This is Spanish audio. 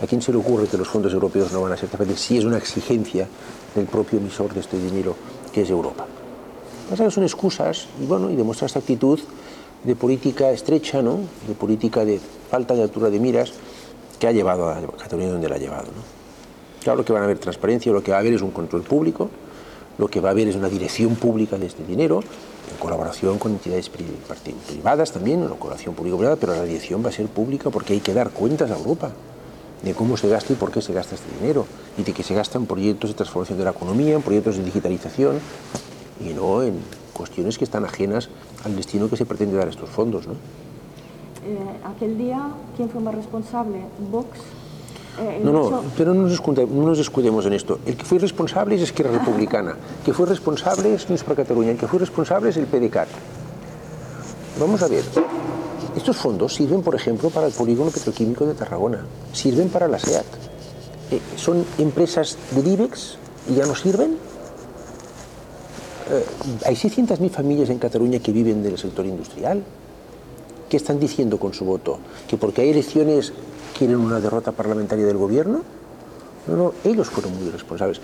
¿A quién se le ocurre que los fondos europeos no van a ser capaces si es una exigencia del propio emisor de este dinero, que es Europa? Son excusas y, bueno, y demuestra esta actitud de política estrecha, ¿no? de política de falta de altura de miras que ha llevado a Cataluña donde la ha llevado. Claro que van a haber transparencia, lo que va a haber es un control público, lo que va a haber es una dirección pública de este dinero, en colaboración con entidades privadas también, en colaboración público-privada, pero la dirección va a ser pública porque hay que dar cuentas a Europa de cómo se gasta y por qué se gasta este dinero, y de que se gasta en proyectos de transformación de la economía, en proyectos de digitalización, y no en cuestiones que están ajenas al destino que se pretende dar a estos fondos. ¿no? Eh, aquel día, ¿quién fue más responsable? ¿Vox? Eh, no, no, pero no nos, no nos escudemos en esto. El que fue responsable es Esquerra Republicana, el que fue responsable es Junts per Cataluña, el que fue responsable es el PDCAT. Vamos a ver, estos fondos sirven, por ejemplo, para el polígono petroquímico de Tarragona, sirven para la SEAT. Eh, ¿Son empresas del IBEX y ya no sirven? Eh, hay 600.000 familias en Cataluña que viven del sector industrial. ¿Qué están diciendo con su voto? ¿Que porque hay elecciones quieren una derrota parlamentaria del gobierno? No, no, ellos fueron muy responsables.